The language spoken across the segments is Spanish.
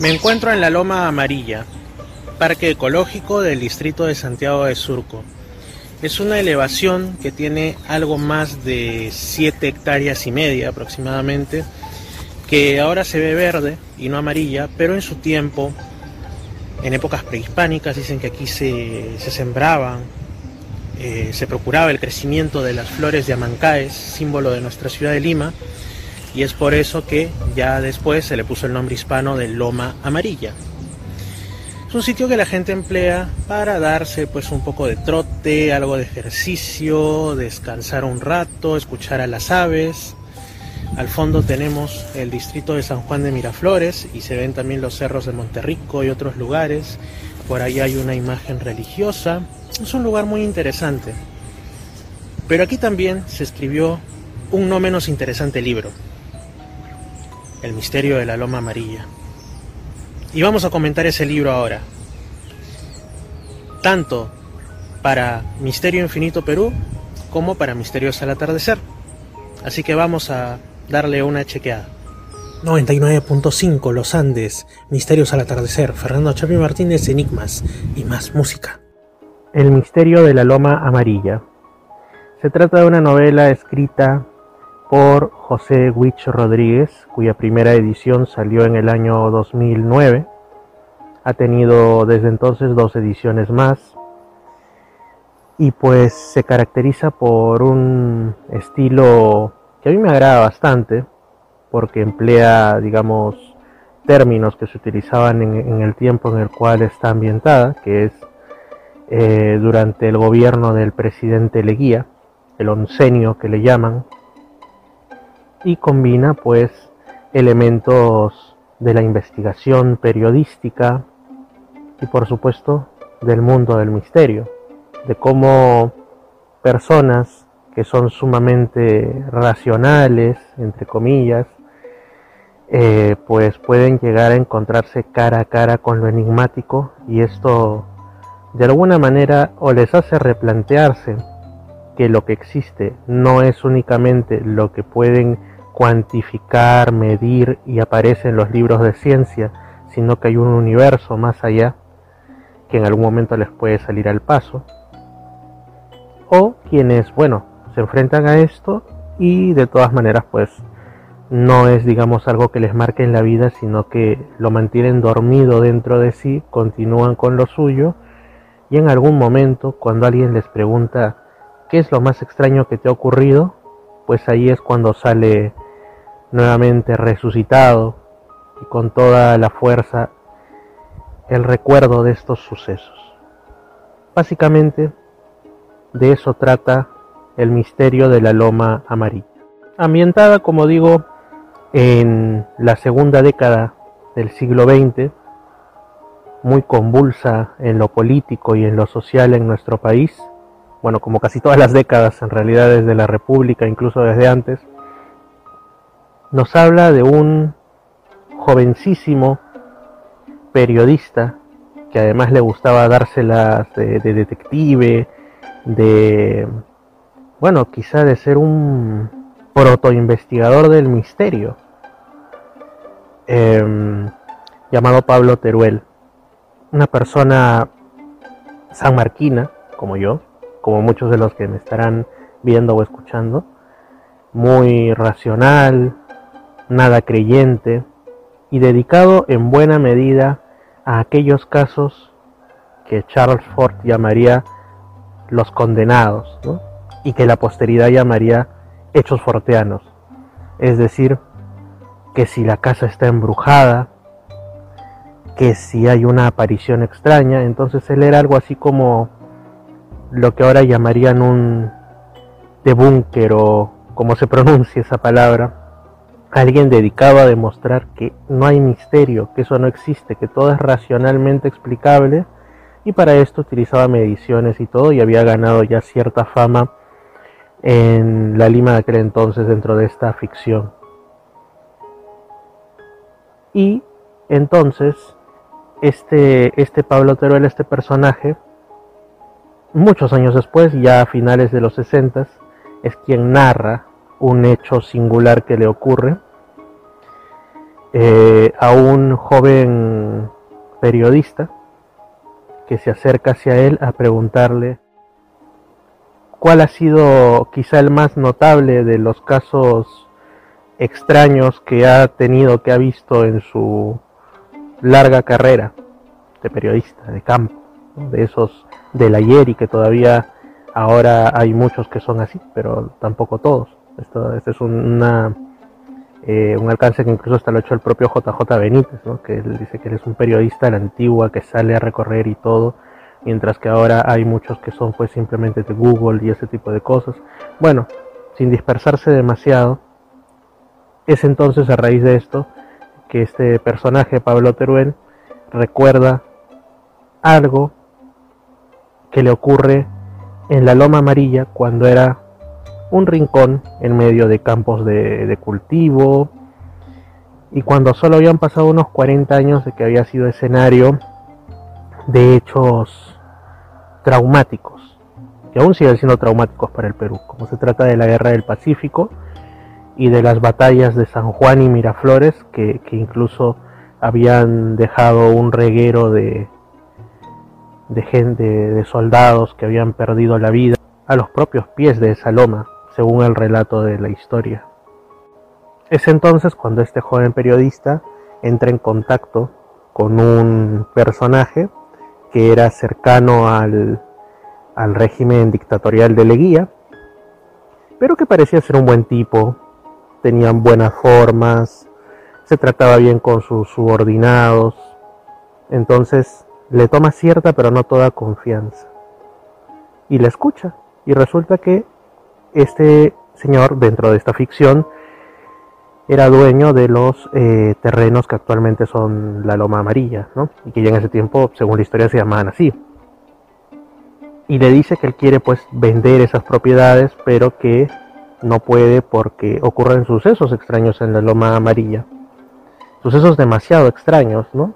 Me encuentro en la Loma Amarilla, parque ecológico del distrito de Santiago de Surco. Es una elevación que tiene algo más de 7 hectáreas y media aproximadamente, que ahora se ve verde y no amarilla, pero en su tiempo, en épocas prehispánicas, dicen que aquí se, sembraban, eh, se procuraba el crecimiento de las flores de amancaes, símbolo de nuestra ciudad de Lima, y es por eso que ya después se le puso el nombre hispano de Loma Amarilla. Es un sitio que la gente emplea para darse pues un poco de trote, algo de ejercicio, descansar un rato, escuchar a las aves. Al fondo tenemos el distrito de San Juan de Miraflores y se ven también los cerros de Monterrico y otros lugares. Por ahí hay una imagen religiosa. Es un lugar muy interesante. Pero aquí también se escribió un no menos interesante libro, El misterio de la Loma Amarilla. Y vamos a comentar ese libro ahora. Tanto para Misterio Infinito Perú como para Misterios al Atardecer. Así que vamos a darle una chequeada. 99.5 Los Andes, Misterios al Atardecer, Fernando Chapi Martínez, Enigmas y más música. El misterio de la Loma Amarilla. Se trata de una novela escrita por José Wich Rodríguez, cuya primera edición salió en el año 2009. Ha tenido desde entonces dos ediciones más y pues se caracteriza por un estilo que a mí me agrada bastante porque emplea, digamos, términos que se utilizaban en, el tiempo en el cual está ambientada, que es eh, durante el gobierno del presidente Leguía, el oncenio que le llaman, y combina pues elementos de la investigación periodística y por supuesto del mundo del misterio, de cómo personas que son sumamente racionales, entre comillas, eh, pues pueden llegar a encontrarse cara a cara con lo enigmático y esto de alguna manera o les hace replantearse que lo que existe no es únicamente lo que pueden cuantificar, medir y aparece en los libros de ciencia, sino que hay un universo más allá que en algún momento les puede salir al paso. O quienes, bueno, se enfrentan a esto y de todas maneras pues no es digamos algo que les marque en la vida, sino que lo mantienen dormido dentro de sí, continúan con lo suyo y en algún momento cuando alguien les pregunta qué es lo más extraño que te ha ocurrido, pues ahí es cuando sale nuevamente resucitado y con toda la fuerza el recuerdo de estos sucesos. Básicamente de eso trata el misterio de la loma amarilla. Ambientada, como digo, en la segunda década del siglo XX, muy convulsa en lo político y en lo social en nuestro país, bueno, como casi todas las décadas en realidad desde la República, incluso desde antes, nos habla de un jovencísimo periodista que además le gustaba dárselas de, detective, de, bueno, quizá de ser un protoinvestigador del misterio, em, llamado Pablo Teruel, una persona sanmarquina, como yo, como muchos de los que me estarán viendo o escuchando, muy racional, nada creyente y dedicado en buena medida a aquellos casos que Charles Ford llamaría los condenados y que la posteridad llamaría hechos forteanos. Es decir, que si la casa está embrujada, que si hay una aparición extraña, entonces él era algo así como lo que ahora llamarían un debunker o como se pronuncia esa palabra, alguien dedicado a demostrar que no hay misterio, que eso no existe, que todo es racionalmente explicable y para esto utilizaba mediciones y todo y había ganado ya cierta fama en la Lima de aquel entonces dentro de esta ficción. Y entonces este, este Pablo Teruel, este personaje, muchos años después, ya a finales de los 60, es quien narra un hecho singular que le ocurre eh, a un joven periodista que se acerca hacia él a preguntarle cuál ha sido quizá el más notable de los casos extraños que ha tenido, que ha visto en su larga carrera de periodista, de campo, de esos del ayer y que todavía ahora hay muchos que son así, pero tampoco todos. Esto, este es una, eh, un alcance que incluso hasta lo ha hecho el propio JJ Benítez, que él dice que él es un periodista de la antigua que sale a recorrer y todo, mientras que ahora hay muchos que son pues simplemente de Google y ese tipo de cosas. Bueno, sin dispersarse demasiado, es entonces a raíz de esto que este personaje, Pablo Teruel, recuerda algo que le ocurre en la Loma Amarilla cuando era un rincón en medio de campos de, cultivo. Y cuando solo habían pasado unos 40 años de que había sido escenario de hechos traumáticos, que aún siguen siendo traumáticos para el Perú, como se trata de la guerra del Pacífico, y de las batallas de San Juan y Miraflores, que, incluso habían dejado un reguero de, de gente, de soldados que habían perdido la vida a los propios pies de esa loma, según el relato de la historia. Es entonces cuando este joven periodista entra en contacto con un personaje que era cercano al, al régimen dictatorial de Leguía, pero que parecía ser un buen tipo, tenían buenas formas, se trataba bien con sus subordinados, entonces le toma cierta pero no toda confianza y le escucha y resulta que este señor dentro de esta ficción era dueño de los eh, terrenos que actualmente son la Loma Amarilla, ¿no? Y que ya en ese tiempo, según la historia, se llamaban así. Y le dice que él quiere pues vender esas propiedades, pero que no puede porque ocurren sucesos extraños en la loma amarilla. Sucesos demasiado extraños, ¿no?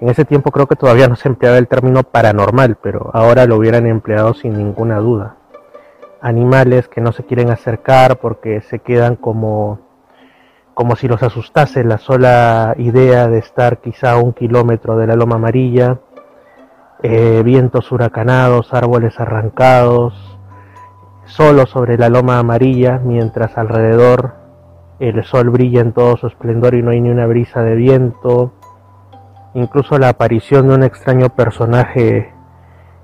En ese tiempo creo que todavía no se empleaba el término paranormal, pero ahora lo hubieran empleado sin ninguna duda. Animales que no se quieren acercar porque se quedan como, como si los asustase la sola idea de estar quizá a un kilómetro de la loma amarilla, eh, vientos huracanados, árboles arrancados, solo sobre la loma amarilla, mientras alrededor el sol brilla en todo su esplendor y no hay ni una brisa de viento. Incluso la aparición de un extraño personaje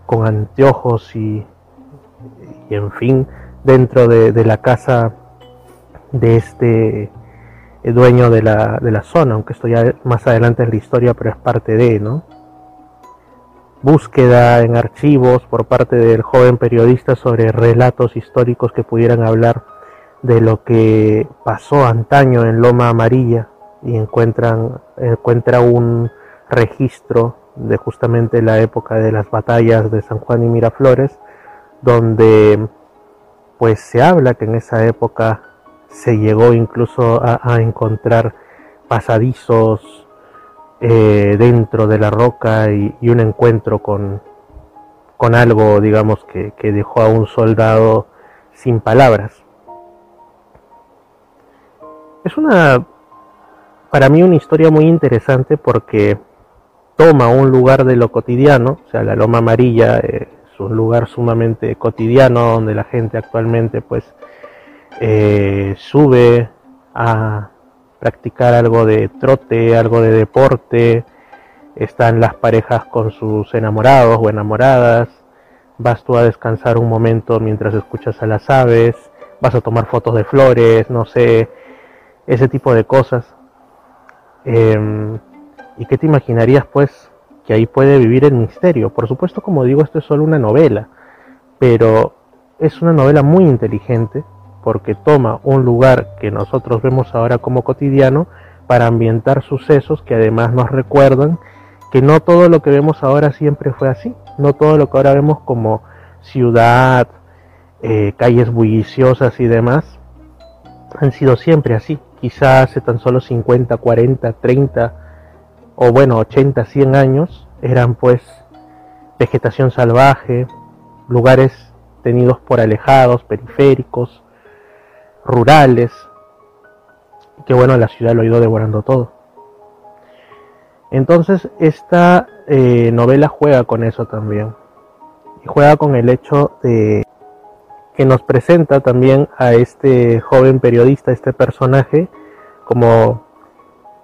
con anteojos y, y en fin, dentro de, la casa de este dueño de la, de la zona, aunque esto ya más adelante en la historia, pero es parte de, ¿no? búsqueda en archivos por parte del joven periodista sobre relatos históricos que pudieran hablar de lo que pasó antaño en Loma Amarilla y encuentran encuentra un registro de justamente la época de las batallas de San Juan y Miraflores donde pues se habla que en esa época se llegó incluso a, encontrar pasadizos eh, dentro de la roca y, un encuentro con, con algo, digamos, que, que, dejó a un soldado sin palabras. Es una, para mí, una historia muy interesante porque toma un lugar de lo cotidiano, o sea, la Loma Amarilla es un lugar sumamente cotidiano donde la gente actualmente, pues, eh, sube a practicar algo de trote, algo de deporte, están las parejas con sus enamorados o enamoradas, vas tú a descansar un momento mientras escuchas a las aves, vas a tomar fotos de flores, no sé, ese tipo de cosas. Em, ¿Y qué te imaginarías pues que ahí puede vivir el misterio? Por supuesto, como digo, esto es solo una novela, pero es una novela muy inteligente porque toma un lugar que nosotros vemos ahora como cotidiano para ambientar sucesos que además nos recuerdan que no todo lo que vemos ahora siempre fue así, no todo lo que ahora vemos como ciudad, eh, calles bulliciosas y demás, han sido siempre así. Quizás hace tan solo 50, 40, 30 o bueno, 80, 100 años eran pues vegetación salvaje, lugares tenidos por alejados, periféricos, rurales, que bueno, la ciudad lo ha ido devorando todo. Entonces esta eh, novela juega con eso también. Y juega con el hecho de que nos presenta también a este joven periodista, este personaje, como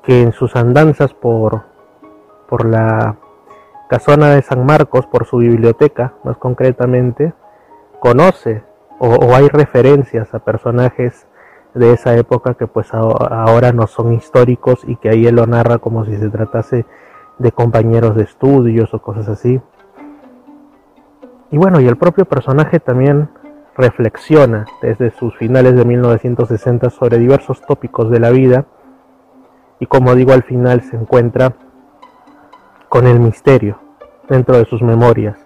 que en sus andanzas por, por la casona de San Marcos, por su biblioteca más concretamente, conoce o, hay referencias a personajes de esa época que pues ahora no son históricos y que ahí él lo narra como si se tratase de compañeros de estudios o cosas así. Y bueno, y el propio personaje también reflexiona desde sus finales de 1960 sobre diversos tópicos de la vida y como digo al final se encuentra con el misterio dentro de sus memorias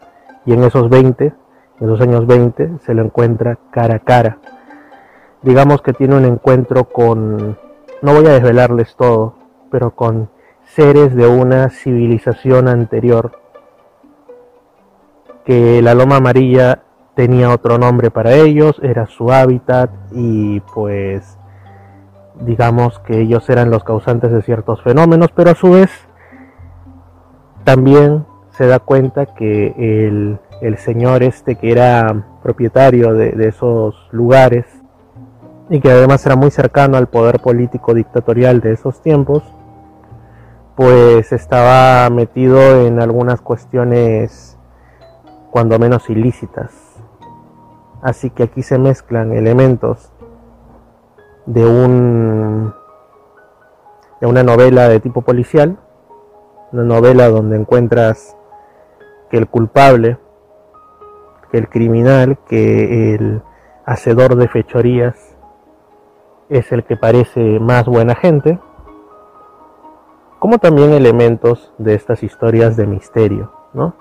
y en esos 20 en los años 20 se lo encuentra cara a cara. Digamos que tiene un encuentro con, no voy a desvelarles todo, pero con seres de una civilización anterior, que la loma amarilla tenía otro nombre para ellos, era su hábitat y pues digamos que ellos eran los causantes de ciertos fenómenos, pero a su vez también se da cuenta que el el señor este que era propietario de, esos lugares y que además era muy cercano al poder político dictatorial de esos tiempos, pues estaba metido en algunas cuestiones cuando menos ilícitas. Así que aquí se mezclan elementos de un de una novela de tipo policial, una novela donde encuentras que el culpable que el criminal, que el hacedor de fechorías es el que parece más buena gente, como también elementos de estas historias de misterio, ¿no?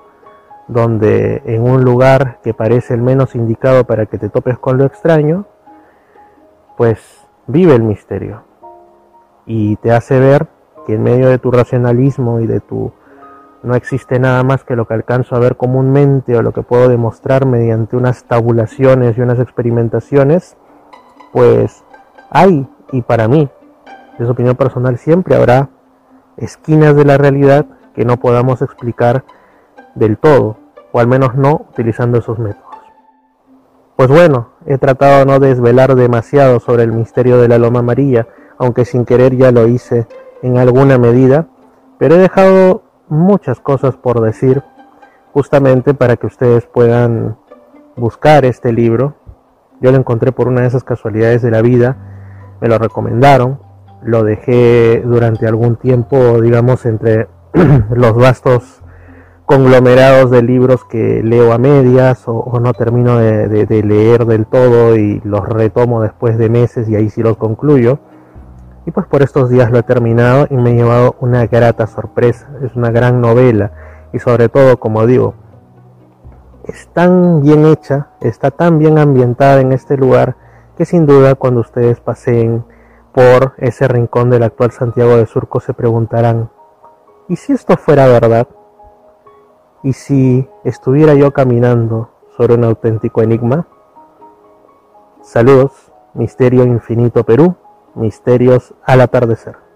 Donde en un lugar que parece el menos indicado para que te topes con lo extraño, pues vive el misterio y te hace ver que en medio de tu racionalismo y de tu no existe nada más que lo que alcanzo a ver comúnmente o lo que puedo demostrar mediante unas tabulaciones y unas experimentaciones, pues hay, y para mí, de su opinión personal, siempre habrá esquinas de la realidad que no podamos explicar del todo, o al menos no utilizando esos métodos. Pues bueno, he tratado no desvelar demasiado sobre el misterio de la Loma Amarilla, aunque sin querer ya lo hice en alguna medida, pero he dejado muchas cosas por decir, justamente para que ustedes puedan buscar este libro. Yo lo encontré por una de esas casualidades de la vida, me lo recomendaron, lo dejé durante algún tiempo, digamos, entre los vastos conglomerados de libros que leo a medias o, no termino de, de, leer del todo y los retomo después de meses y ahí sí los concluyo. Y pues por estos días lo he terminado y me he llevado una grata sorpresa. Es una gran novela y sobre todo, como digo, es tan bien hecha, está tan bien ambientada en este lugar que sin duda cuando ustedes paseen por ese rincón del actual Santiago de Surco se preguntarán, ¿y si esto fuera verdad? ¿Y si estuviera yo caminando sobre un auténtico enigma? Saludos, Misterio Infinito Perú misterios al atardecer.